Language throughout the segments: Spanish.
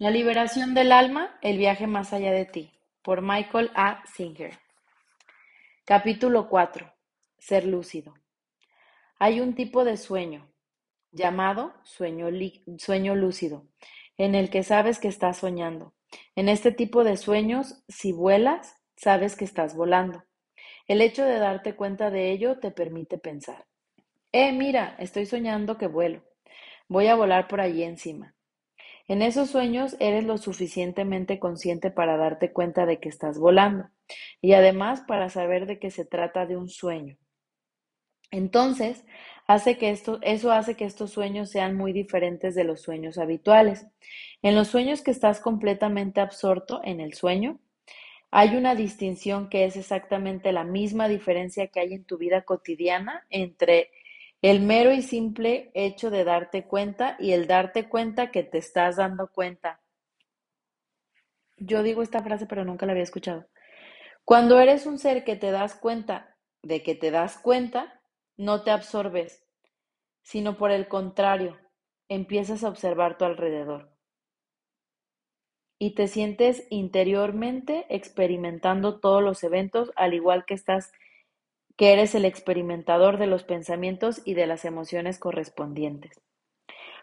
La liberación del alma, el viaje más allá de ti, por Michael A. Singer. Capítulo 4. Ser lúcido. Hay un tipo de sueño llamado sueño, sueño lúcido, en el que sabes que estás soñando. En este tipo de sueños, si vuelas, sabes que estás volando. El hecho de darte cuenta de ello te permite pensar. Eh, mira, estoy soñando que vuelo. Voy a volar por allí encima. En esos sueños eres lo suficientemente consciente para darte cuenta de que estás volando y además para saber de que se trata de un sueño. Entonces, hace que esto, eso hace que estos sueños sean muy diferentes de los sueños habituales. En los sueños que estás completamente absorto en el sueño, hay una distinción que es exactamente la misma diferencia que hay en tu vida cotidiana entre el mero y simple hecho de darte cuenta y el darte cuenta que te estás dando cuenta. Yo digo esta frase, pero nunca la había escuchado. Cuando eres un ser que te das cuenta de que te das cuenta, no te absorbes, sino por el contrario, empiezas a observar tu alrededor. Y te sientes interiormente experimentando todos los eventos, al igual que estás que eres el experimentador de los pensamientos y de las emociones correspondientes.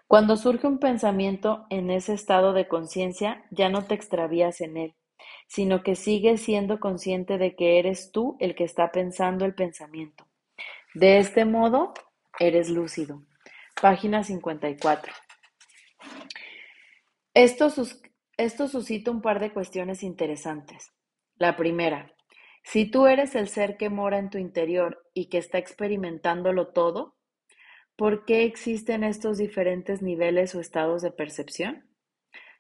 Cuando surge un pensamiento en ese estado de conciencia, ya no te extravías en él, sino que sigues siendo consciente de que eres tú el que está pensando el pensamiento. De este modo, eres lúcido. Página 54. Esto, esto suscita un par de cuestiones interesantes. La primera, si tú eres el ser que mora en tu interior y que está experimentándolo todo, ¿por qué existen estos diferentes niveles o estados de percepción?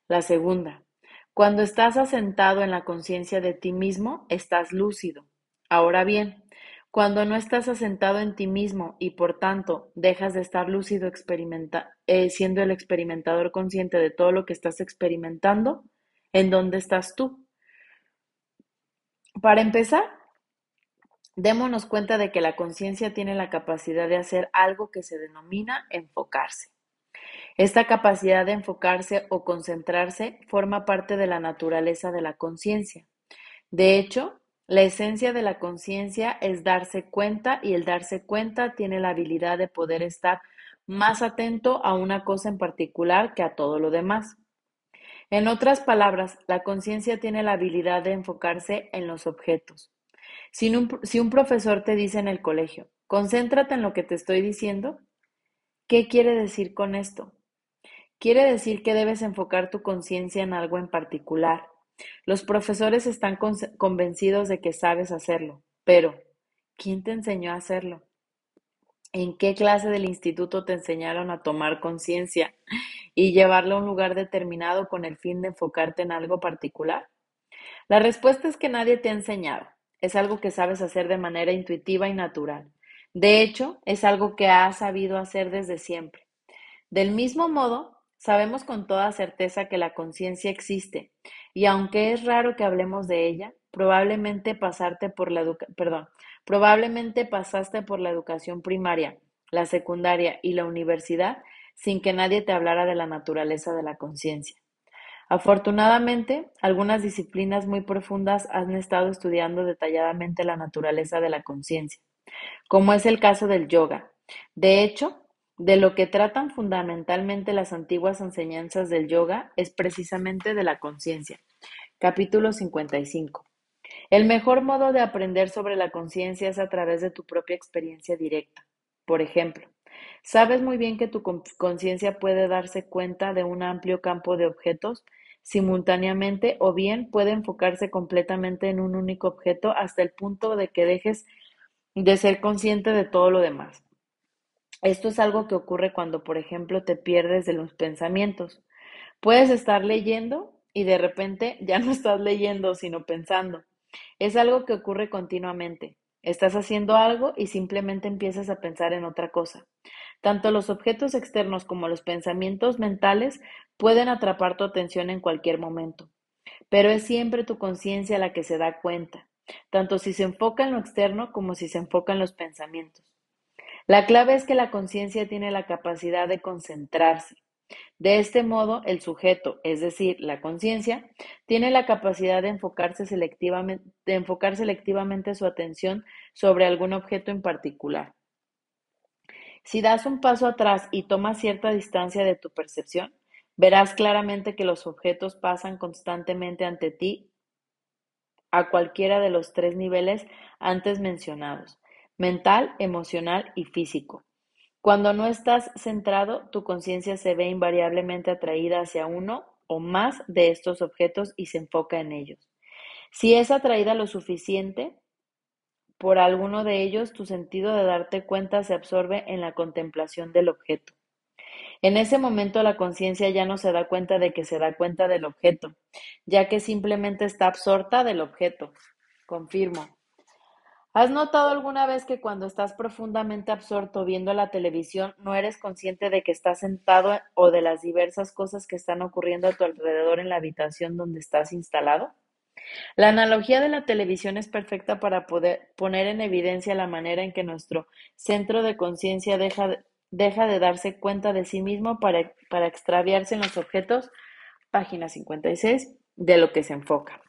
La segunda, cuando estás asentado en la conciencia de ti mismo, estás lúcido. Ahora bien, cuando no estás asentado en ti mismo y por tanto dejas de estar lúcido eh, siendo el experimentador consciente de todo lo que estás experimentando, ¿en dónde estás tú? Para empezar, démonos cuenta de que la conciencia tiene la capacidad de hacer algo que se denomina enfocarse. Esta capacidad de enfocarse o concentrarse forma parte de la naturaleza de la conciencia. De hecho, la esencia de la conciencia es darse cuenta y el darse cuenta tiene la habilidad de poder estar más atento a una cosa en particular que a todo lo demás. En otras palabras, la conciencia tiene la habilidad de enfocarse en los objetos. Si un, profesor te dice en el colegio, concéntrate en lo que te estoy diciendo, ¿qué quiere decir con esto? Quiere decir que debes enfocar tu conciencia en algo en particular. Los profesores están convencidos de que sabes hacerlo, pero ¿quién te enseñó a hacerlo? ¿En qué clase del instituto te enseñaron a tomar conciencia y llevarlo a un lugar determinado con el fin de enfocarte en algo particular? La respuesta es que nadie te ha enseñado. Es algo que sabes hacer de manera intuitiva y natural. De hecho, es algo que has sabido hacer desde siempre. Del mismo modo, sabemos con toda certeza que la conciencia existe, y aunque es raro que hablemos de ella, probablemente pasarte por la perdón, probablemente pasaste por la educación primaria, la secundaria y la universidad sin que nadie te hablara de la naturaleza de la conciencia. Afortunadamente, algunas disciplinas muy profundas han estado estudiando detalladamente la naturaleza de la conciencia, como es el caso del yoga. De hecho, de lo que tratan fundamentalmente las antiguas enseñanzas del yoga es precisamente de la conciencia. Capítulo 55. El mejor modo de aprender sobre la conciencia es a través de tu propia experiencia directa. Por ejemplo, Sabes muy bien que tu conciencia puede darse cuenta de un amplio campo de objetos simultáneamente o bien puede enfocarse completamente en un único objeto hasta el punto de que dejes de ser consciente de todo lo demás. Esto es algo que ocurre cuando, por ejemplo, te pierdes de los pensamientos. Puedes estar leyendo y de repente ya no estás leyendo, sino pensando. Es algo que ocurre continuamente. Estás haciendo algo y simplemente empiezas a pensar en otra cosa. Tanto los objetos externos como los pensamientos mentales pueden atrapar tu atención en cualquier momento, pero es siempre tu conciencia la que se da cuenta, tanto si se enfoca en lo externo como si se enfoca en los pensamientos. La clave es que la conciencia tiene la capacidad de concentrarse. De este modo, el sujeto, es decir, la conciencia, tiene la capacidad de, enfocarse selectivamente, enfocar selectivamente su atención sobre algún objeto en particular. Si das un paso atrás y tomas cierta distancia de tu percepción, verás claramente que los objetos pasan constantemente ante ti a cualquiera de los tres niveles antes mencionados, mental, emocional y físico. Cuando no estás centrado, tu conciencia se ve invariablemente atraída hacia uno o más de estos objetos y se enfoca en ellos. Si es atraída lo suficiente por alguno de ellos, tu sentido de darte cuenta se absorbe en la contemplación del objeto. En ese momento la conciencia ya no se da cuenta de que se da cuenta del objeto, ya que simplemente está absorta del objeto. Confirmo. ¿Has notado alguna vez que cuando estás profundamente absorto viendo la televisión no eres consciente de que estás sentado o de las diversas cosas que están ocurriendo a tu alrededor en la habitación donde estás instalado? La analogía de la televisión es perfecta para poder poner en evidencia la manera en que nuestro centro de conciencia deja, deja, de darse cuenta de sí mismo para, para extraviarse en los objetos, página 56, de lo que se enfoca.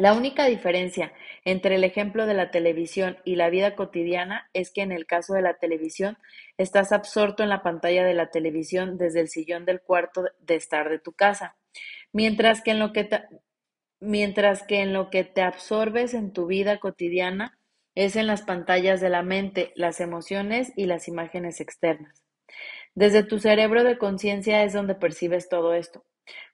La única diferencia entre el ejemplo de la televisión y la vida cotidiana es que en el caso de la televisión estás absorto en la pantalla de la televisión desde el sillón del cuarto de estar de tu casa, mientras que en lo que te, mientras que en lo que te absorbes en tu vida cotidiana es en las pantallas de la mente, las emociones y las imágenes externas. Desde tu cerebro de conciencia es donde percibes todo esto.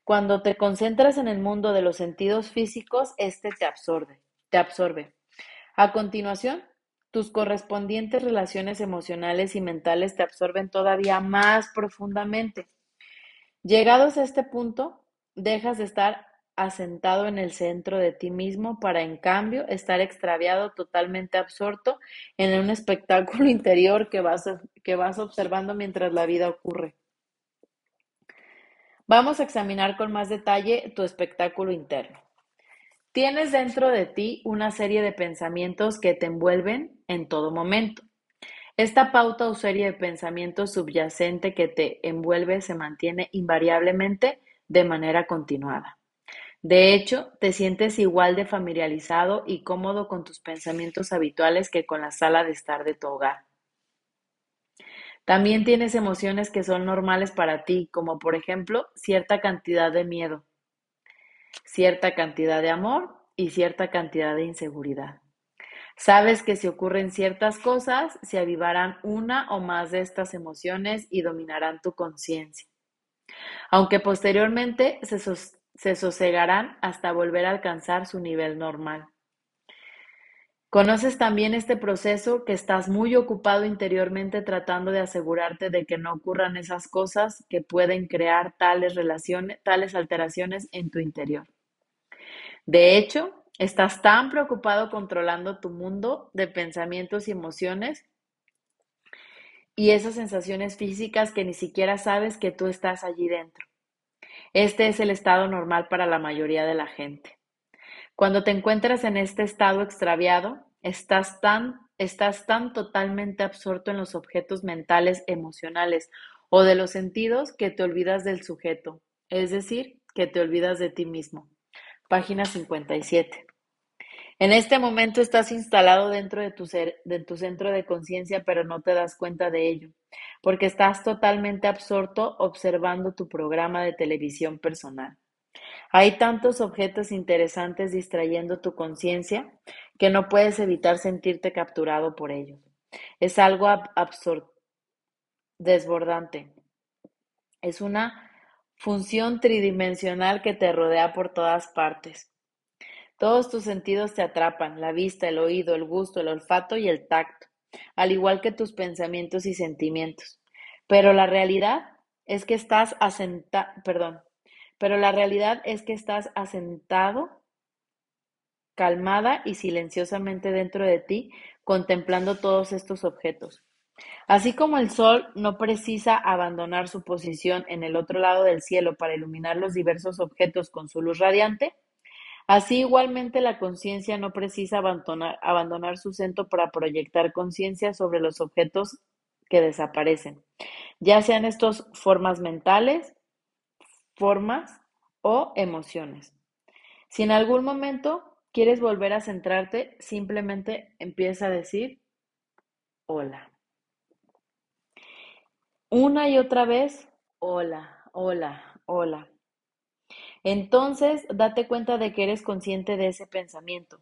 Cuando te concentras en el mundo de los sentidos físicos, este te absorbe, te absorbe. A continuación, tus correspondientes relaciones emocionales y mentales te absorben todavía más profundamente. Llegados a este punto, dejas de estar asentado en el centro de ti mismo para, en cambio, estar extraviado, totalmente absorto en un espectáculo interior que vas, que vas observando mientras la vida ocurre. Vamos a examinar con más detalle tu espectáculo interno. Tienes dentro de ti una serie de pensamientos que te envuelven en todo momento. Esta pauta o serie de pensamientos subyacente que te envuelve se mantiene invariablemente de manera continuada. De hecho, te sientes igual de familiarizado y cómodo con tus pensamientos habituales que con la sala de estar de tu hogar. También tienes emociones que son normales para ti, como por ejemplo cierta cantidad de miedo, cierta cantidad de amor y cierta cantidad de inseguridad. Sabes que si ocurren ciertas cosas, se avivarán una o más de estas emociones y dominarán tu conciencia, aunque posteriormente se, se sosegarán hasta volver a alcanzar su nivel normal. Conoces también este proceso que estás muy ocupado interiormente tratando de asegurarte de que no ocurran esas cosas que pueden crear tales relaciones, tales alteraciones en tu interior. De hecho, estás tan preocupado controlando tu mundo de pensamientos y emociones y esas sensaciones físicas que ni siquiera sabes que tú estás allí dentro. Este es el estado normal para la mayoría de la gente. Cuando te encuentras en este estado extraviado, estás tan, estás tan totalmente absorto en los objetos mentales, emocionales o de los sentidos que te olvidas del sujeto, es decir, que te olvidas de ti mismo. Página 57. En este momento estás instalado dentro de tu, ser, de tu centro de conciencia, pero no te das cuenta de ello, porque estás totalmente absorto observando tu programa de televisión personal. Hay tantos objetos interesantes distrayendo tu conciencia que no puedes evitar sentirte capturado por ellos. Es algo absurdo, desbordante. Es una función tridimensional que te rodea por todas partes. Todos tus sentidos te atrapan, la vista, el oído, el gusto, el olfato y el tacto, al igual que tus pensamientos y sentimientos. Pero la realidad es que estás asentado, perdón, pero la realidad es que estás asentado, calmada y silenciosamente dentro de ti, contemplando todos estos objetos. Así como el sol no precisa abandonar su posición en el otro lado del cielo para iluminar los diversos objetos con su luz radiante, así igualmente la conciencia no precisa abandonar, su centro para proyectar conciencia sobre los objetos que desaparecen. ya sean estos formas mentales, formas o emociones. Si en algún momento quieres volver a centrarte, simplemente empieza a decir hola. Una y otra vez, hola, hola, hola. Entonces, date cuenta de que eres consciente de ese pensamiento.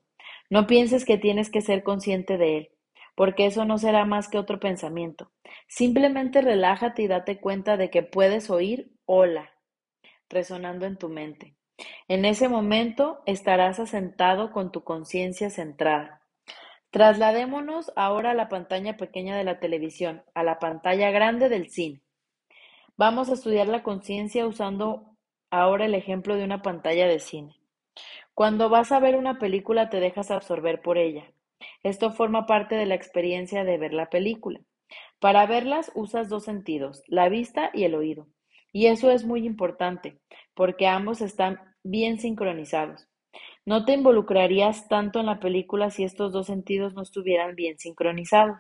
No pienses que tienes que ser consciente de él, porque eso no será más que otro pensamiento. Simplemente relájate y date cuenta de que puedes oír hola resonando en tu mente. En ese momento estarás asentado con tu conciencia centrada. Trasladémonos ahora a la pantalla pequeña de la televisión, a la pantalla grande del cine. Vamos a estudiar la conciencia usando ahora el ejemplo de una pantalla de cine. Cuando vas a ver una película te dejas absorber por ella. Esto forma parte de la experiencia de ver la película. Para verlas usas dos sentidos, la vista y el oído. Y eso es muy importante, porque ambos están bien sincronizados. No te involucrarías tanto en la película si estos dos sentidos no estuvieran bien sincronizados.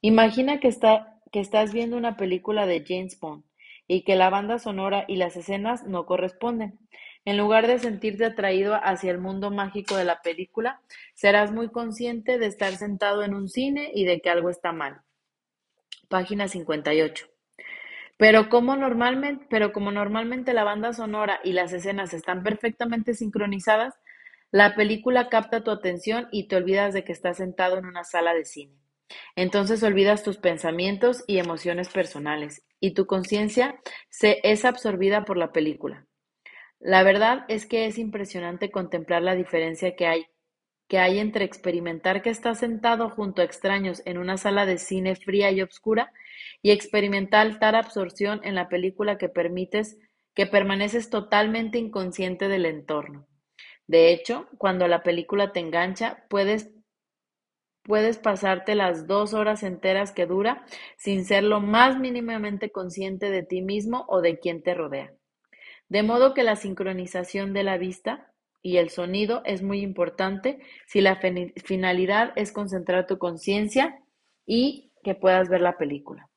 Imagina que, está, que estás viendo una película de James Bond y que la banda sonora y las escenas no corresponden. En lugar de sentirte atraído hacia el mundo mágico de la película, serás muy consciente de estar sentado en un cine y de que algo está mal. Página 58. Pero como normalmente, pero como normalmente la banda sonora y las escenas están perfectamente sincronizadas, la película capta tu atención y te olvidas de que estás sentado en una sala de cine. Entonces olvidas tus pensamientos y emociones personales y tu conciencia se es absorbida por la película. La verdad es que es impresionante contemplar la diferencia que hay que hay entre experimentar que estás sentado junto a extraños en una sala de cine fría y oscura y experimentar tal absorción en la película que permites que permaneces totalmente inconsciente del entorno. De hecho, cuando la película te engancha, puedes, puedes pasarte las dos horas enteras que dura sin ser lo más mínimamente consciente de ti mismo o de quien te rodea. De modo que la sincronización de la vista, y el sonido es muy importante si la finalidad es concentrar tu conciencia y que puedas ver la película.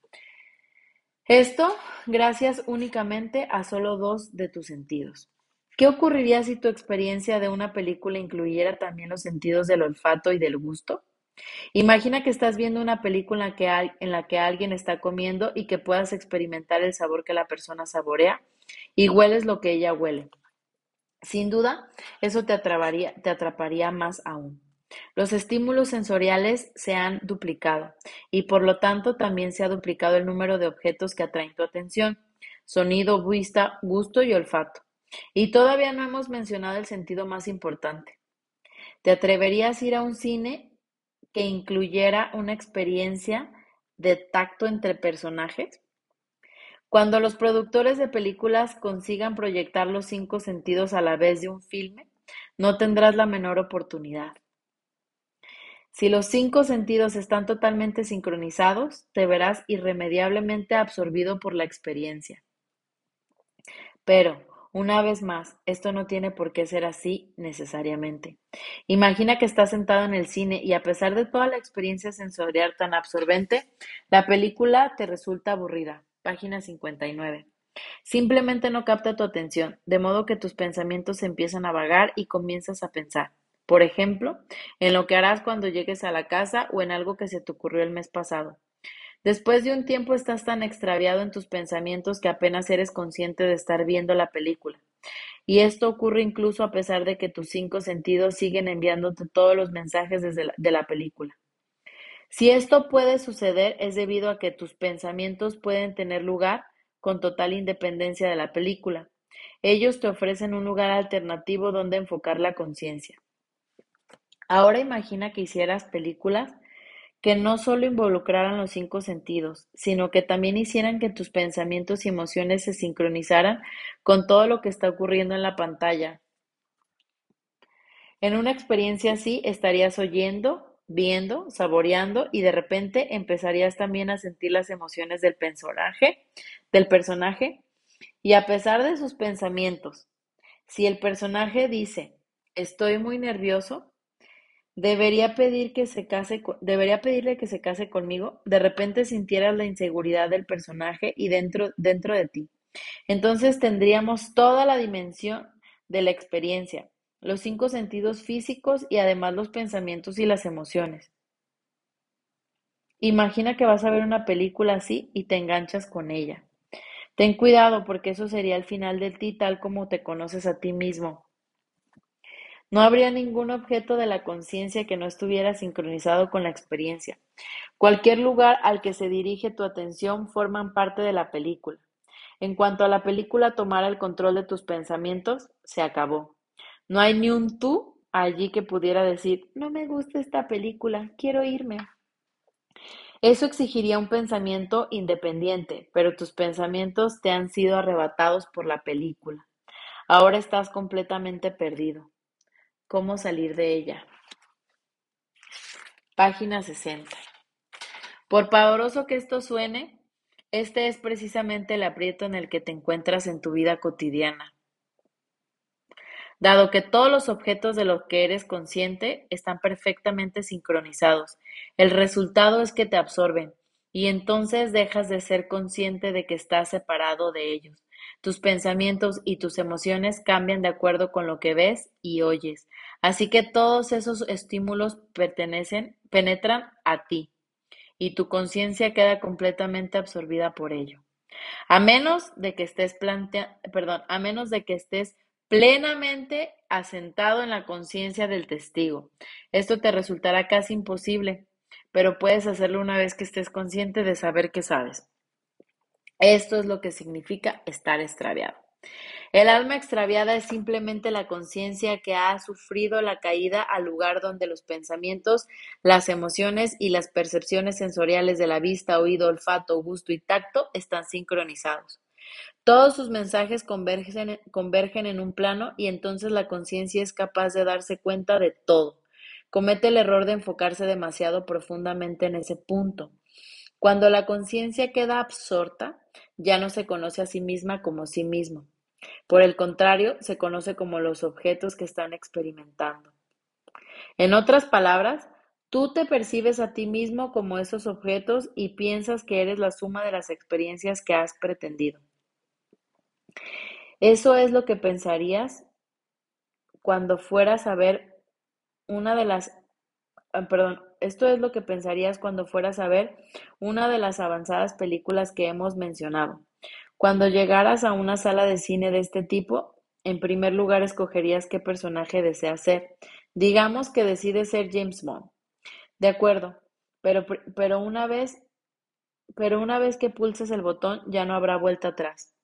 Esto gracias únicamente a solo dos de tus sentidos. ¿Qué ocurriría si tu experiencia de una película incluyera también los sentidos del olfato y del gusto? Imagina que estás viendo una película en la que alguien está comiendo y que puedas experimentar el sabor que la persona saborea y hueles lo que ella huele. Sin duda, eso te atraparía, te atraparía más aún. Los estímulos sensoriales se han duplicado y por lo tanto también se ha duplicado el número de objetos que atraen tu atención, sonido, vista, gusto y olfato. Y todavía no hemos mencionado el sentido más importante. ¿Te atreverías a ir a un cine que incluyera una experiencia de tacto entre personajes? Cuando los productores de películas consigan proyectar los cinco sentidos a la vez de un filme, no tendrás la menor oportunidad. Si los cinco sentidos están totalmente sincronizados, te verás irremediablemente absorbido por la experiencia. Pero, una vez más, esto no tiene por qué ser así necesariamente. Imagina que estás sentado en el cine y a pesar de toda la experiencia sensorial tan absorbente, la película te resulta aburrida página 59. Simplemente no capta tu atención, de modo que tus pensamientos empiezan a vagar y comienzas a pensar, por ejemplo, en lo que harás cuando llegues a la casa o en algo que se te ocurrió el mes pasado. Después de un tiempo estás tan extraviado en tus pensamientos que apenas eres consciente de estar viendo la película. Y esto ocurre incluso a pesar de que tus cinco sentidos siguen enviándote todos los mensajes desde de la película. Si esto puede suceder es debido a que tus pensamientos pueden tener lugar con total independencia de la película. Ellos te ofrecen un lugar alternativo donde enfocar la conciencia. Ahora imagina que hicieras películas que no solo involucraran los cinco sentidos, sino que también hicieran que tus pensamientos y emociones se sincronizaran con todo lo que está ocurriendo en la pantalla. En una experiencia así estarías oyendo, viendo, saboreando y de repente empezarías también a sentir las emociones del personaje, del personaje y a pesar de sus pensamientos. Si el personaje dice, estoy muy nervioso, Debería pedir que se case, debería pedirle que se case conmigo. De repente sintieras la inseguridad del personaje y dentro, dentro de ti. Entonces tendríamos toda la dimensión de la experiencia, los cinco sentidos físicos y además los pensamientos y las emociones. Imagina que vas a ver una película así y te enganchas con ella. Ten cuidado porque eso sería el final de ti tal como te conoces a ti mismo. No habría ningún objeto de la conciencia que no estuviera sincronizado con la experiencia. Cualquier lugar al que se dirige tu atención forman parte de la película. En cuanto a la película tomara el control de tus pensamientos, se acabó. No hay ni un tú allí que pudiera decir, no me gusta esta película, quiero irme. Eso exigiría un pensamiento independiente, pero tus pensamientos te han sido arrebatados por la película. Ahora estás completamente perdido. ¿Cómo salir de ella? Página 60. Por pavoroso que esto suene, este es precisamente el aprieto en el que te encuentras en tu vida cotidiana. Dado que todos los objetos de los que eres consciente están perfectamente sincronizados, el resultado es que te absorben y entonces dejas de ser consciente de que estás separado de ellos. Tus pensamientos y tus emociones cambian de acuerdo con lo que ves y oyes. Así que todos esos estímulos pertenecen, penetran a ti y tu conciencia queda completamente absorbida por ello. A menos de que estés plantea, perdón, a menos de que estés plenamente asentado en la conciencia del testigo. Esto te resultará casi imposible, pero puedes hacerlo una vez que estés consciente de saber que sabes. Esto es lo que significa estar extraviado. El alma extraviada es simplemente la conciencia que ha sufrido la caída al lugar donde los pensamientos, las emociones y las percepciones sensoriales de la vista, oído, olfato, gusto y tacto están sincronizados. Todos sus mensajes convergen, en un plano y entonces la conciencia es capaz de darse cuenta de todo. Comete el error de enfocarse demasiado profundamente en ese punto. Cuando la conciencia queda absorta, ya no se conoce a sí misma como sí mismo. Por el contrario, se conoce como los objetos que están experimentando. En otras palabras, tú te percibes a ti mismo como esos objetos y piensas que eres la suma de las experiencias que has pretendido. Eso es lo que pensarías cuando fueras a ver una de las perdón, esto es lo que pensarías cuando fueras a ver una de las avanzadas películas que hemos mencionado. Cuando llegaras a una sala de cine de este tipo, en primer lugar escogerías qué personaje deseas ser. Digamos que decides ser James Bond. De acuerdo, pero, pero una vez pero una vez que pulses el botón ya no habrá vuelta atrás.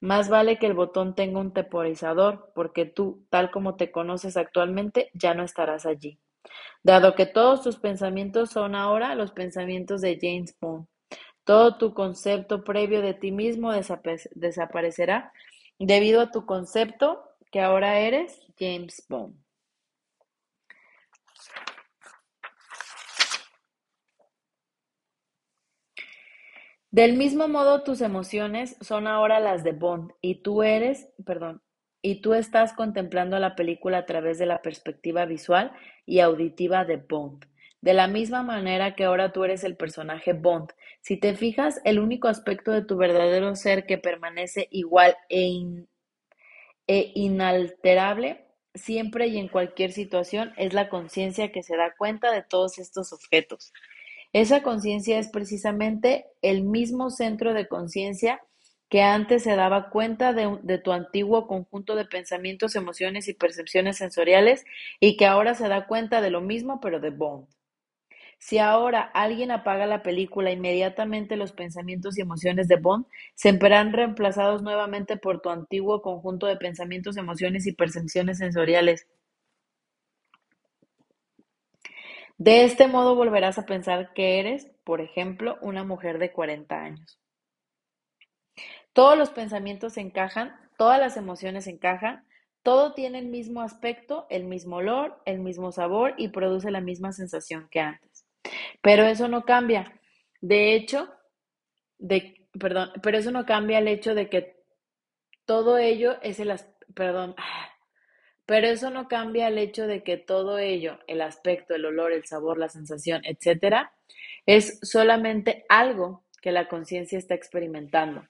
Más vale que el botón tenga un temporizador, porque tú, tal como te conoces actualmente, ya no estarás allí. Dado que todos tus pensamientos son ahora los pensamientos de James Bond, todo tu concepto previo de ti mismo desaparecerá debido a tu concepto que ahora eres James Bond. Del mismo modo, tus emociones son ahora las de Bond y tú eres, perdón, y tú estás contemplando la película a través de la perspectiva visual y auditiva de Bond. De la misma manera que ahora tú eres el personaje Bond. Si te fijas, el único aspecto de tu verdadero ser que permanece igual e, e inalterable siempre y en cualquier situación es la conciencia que se da cuenta de todos estos objetos. Esa conciencia es precisamente el mismo centro de conciencia que antes se daba cuenta de, tu antiguo conjunto de pensamientos, emociones y percepciones sensoriales y que ahora se da cuenta de lo mismo pero de Bond. Si ahora alguien apaga la película, inmediatamente los pensamientos y emociones de Bond se verán reemplazados nuevamente por tu antiguo conjunto de pensamientos, emociones y percepciones sensoriales. De este modo volverás a pensar que eres, por ejemplo, una mujer de 40 años. Todos los pensamientos encajan, todas las emociones encajan, todo tiene el mismo aspecto, el mismo olor, el mismo sabor y produce la misma sensación que antes. Pero eso no cambia. De hecho, de, perdón, pero eso no cambia el hecho de que todo ello es el, perdón, Pero eso no cambia el hecho de que todo ello, el aspecto, el olor, el sabor, la sensación, etcétera, es solamente algo que la conciencia está experimentando.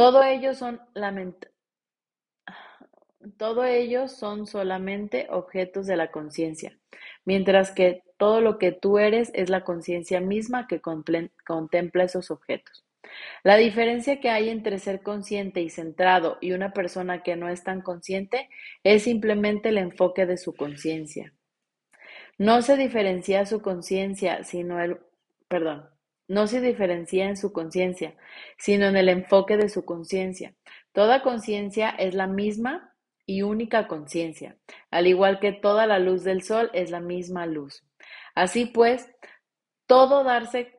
Todo ello son todo son solamente objetos de la conciencia, mientras que todo lo que tú eres es la conciencia misma que contempla esos objetos. La diferencia que hay entre ser consciente y centrado y una persona que no es tan consciente es simplemente el enfoque de su conciencia. No se diferencia su conciencia, sino el, perdón, no se diferencia en su conciencia, sino en el enfoque de su conciencia. Toda conciencia es la misma y única conciencia, al igual que toda la luz del sol es la misma luz. Así pues, todo darse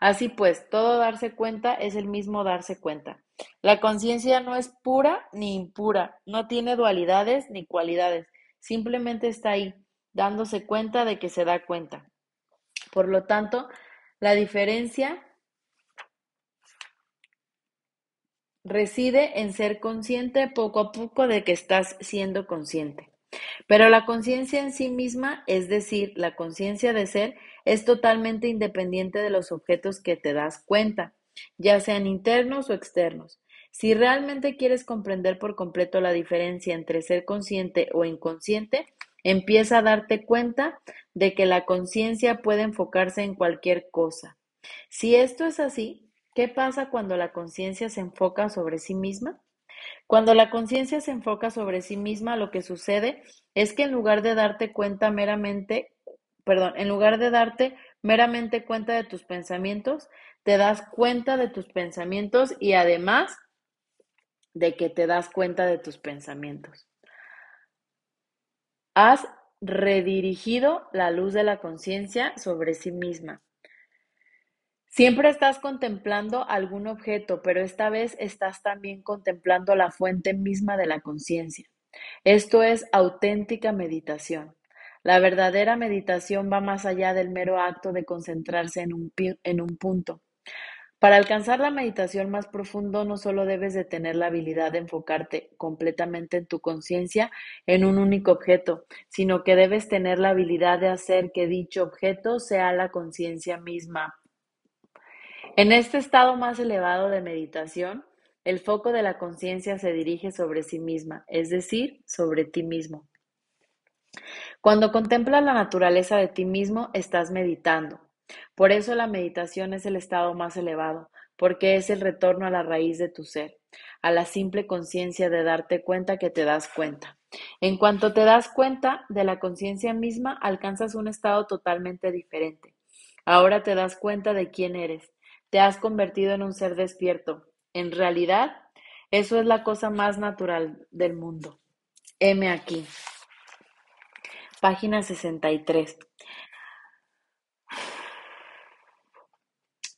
Así pues, todo darse cuenta es el mismo darse cuenta. La conciencia no es pura ni impura, no tiene dualidades ni cualidades, simplemente está ahí, dándose cuenta de que se da cuenta. Por lo tanto, la diferencia reside en ser consciente poco a poco de que estás siendo consciente. Pero la conciencia en sí misma, es decir, la conciencia de ser, es totalmente independiente de los objetos que te das cuenta, ya sean internos o externos. Si realmente quieres comprender por completo la diferencia entre ser consciente o inconsciente, empieza a darte cuenta de que la conciencia puede enfocarse en cualquier cosa. Si esto es así, ¿Qué pasa cuando la conciencia se enfoca sobre sí misma? Cuando la conciencia se enfoca sobre sí misma, lo que sucede es que en lugar de darte cuenta meramente, perdón, en lugar de darte meramente cuenta de tus pensamientos, te das cuenta de tus pensamientos y además de que te das cuenta de tus pensamientos. Has redirigido la luz de la conciencia sobre sí misma. Siempre estás contemplando algún objeto, pero esta vez estás también contemplando la fuente misma de la conciencia. Esto es auténtica meditación. La verdadera meditación va más allá del mero acto de concentrarse en un, en un punto. Para alcanzar la meditación más profundo no solo debes de tener la habilidad de enfocarte completamente en tu conciencia en un único objeto, sino que debes tener la habilidad de hacer que dicho objeto sea la conciencia misma en este estado más elevado de meditación, el foco de la conciencia se dirige sobre sí misma, es decir, sobre ti mismo. Cuando contemplas la naturaleza de ti mismo, estás meditando. Por eso la meditación es el estado más elevado, porque es el retorno a la raíz de tu ser, a la simple conciencia de darte cuenta que te das cuenta. En cuanto te das cuenta de la conciencia misma, alcanzas un estado totalmente diferente. Ahora te das cuenta de quién eres, te has convertido en un ser despierto. En realidad, eso es la cosa más natural del mundo. M aquí. Página 63.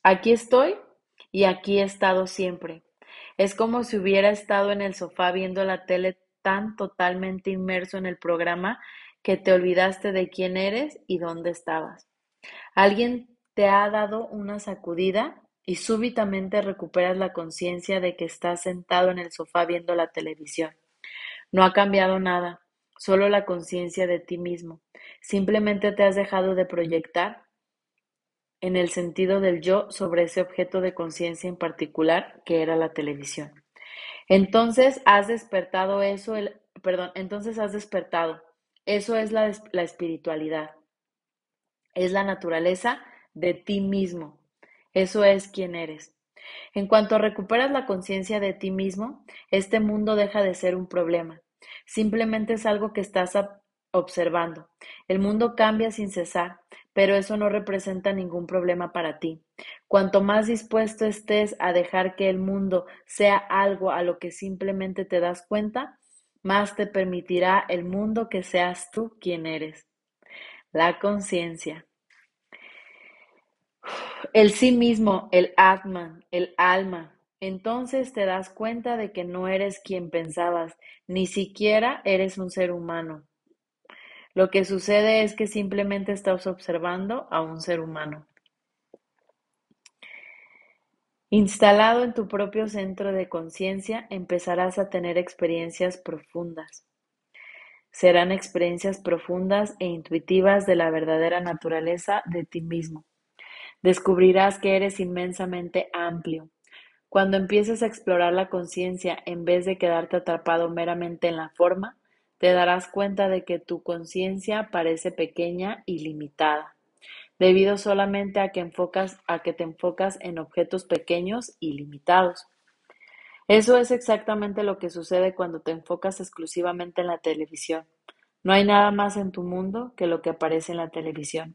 Aquí estoy y aquí he estado siempre. Es como si hubiera estado en el sofá viendo la tele tan totalmente inmerso en el programa que te olvidaste de quién eres y dónde estabas. Alguien te ha dado una sacudida y súbitamente recuperas la conciencia de que estás sentado en el sofá viendo la televisión. No ha cambiado nada, solo la conciencia de ti mismo. Simplemente te has dejado de proyectar en el sentido del yo sobre ese objeto de conciencia en particular que era la televisión. Entonces has despertado eso, el, perdón, entonces has despertado. Eso es la, la espiritualidad. Es la naturaleza de ti mismo, eso es quien eres. En cuanto recuperas la conciencia de ti mismo, este mundo deja de ser un problema. Simplemente es algo que estás observando. El mundo cambia sin cesar, pero eso no representa ningún problema para ti. Cuanto más dispuesto estés a dejar que el mundo sea algo a lo que simplemente te das cuenta, más te permitirá el mundo que seas tú quien eres. La conciencia. El sí mismo, el Atman, el alma. Entonces te das cuenta de que no eres quien pensabas, ni siquiera eres un ser humano. Lo que sucede es que simplemente estás observando a un ser humano. Instalado en tu propio centro de conciencia, empezarás a tener experiencias profundas. serán experiencias profundas e intuitivas de la verdadera naturaleza de ti mismo. Descubrirás que eres inmensamente amplio. Cuando empieces a explorar la conciencia en vez de quedarte atrapado meramente en la forma, te darás cuenta de que tu conciencia parece pequeña y limitada, debido solamente a que, enfocas, a que te enfocas en objetos pequeños y limitados. Eso es exactamente lo que sucede cuando te enfocas exclusivamente en la televisión. No hay nada más en tu mundo que lo que aparece en la televisión.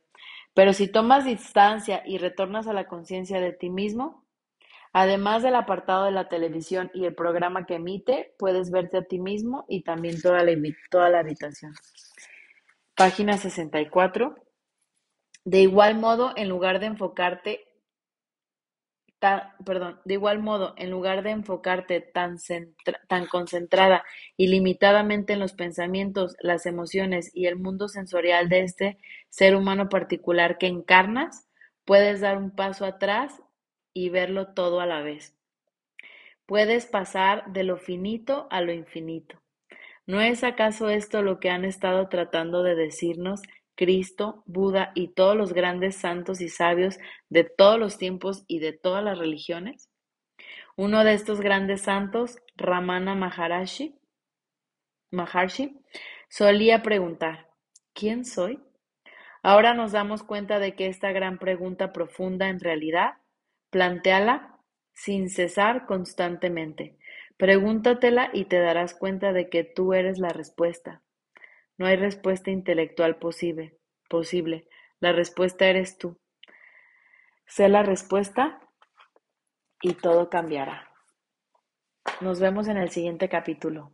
Pero si tomas distancia y retornas a la conciencia de ti mismo, además del apartado de la televisión y el programa que emite, puedes verte a ti mismo y también toda la, toda la habitación. Página 64. De igual modo, en lugar de enfocarte perdón, de igual modo, en lugar de enfocarte tan, tan concentrada y limitadamente en los pensamientos, las emociones y el mundo sensorial de este ser humano particular que encarnas, puedes dar un paso atrás y verlo todo a la vez. Puedes pasar de lo finito a lo infinito. ¿No es acaso esto lo que han estado tratando de decirnos Cristo, Buda y todos los grandes santos y sabios de todos los tiempos y de todas las religiones? Uno de estos grandes santos, Ramana Maharshi, Maharshi, solía preguntar, ¿quién soy? Ahora nos damos cuenta de que esta gran pregunta profunda en realidad, planteala sin cesar constantemente. Pregúntatela y te darás cuenta de que tú eres la respuesta. No hay respuesta intelectual posible, posible. La respuesta eres tú. Sé la respuesta y todo cambiará. Nos vemos en el siguiente capítulo.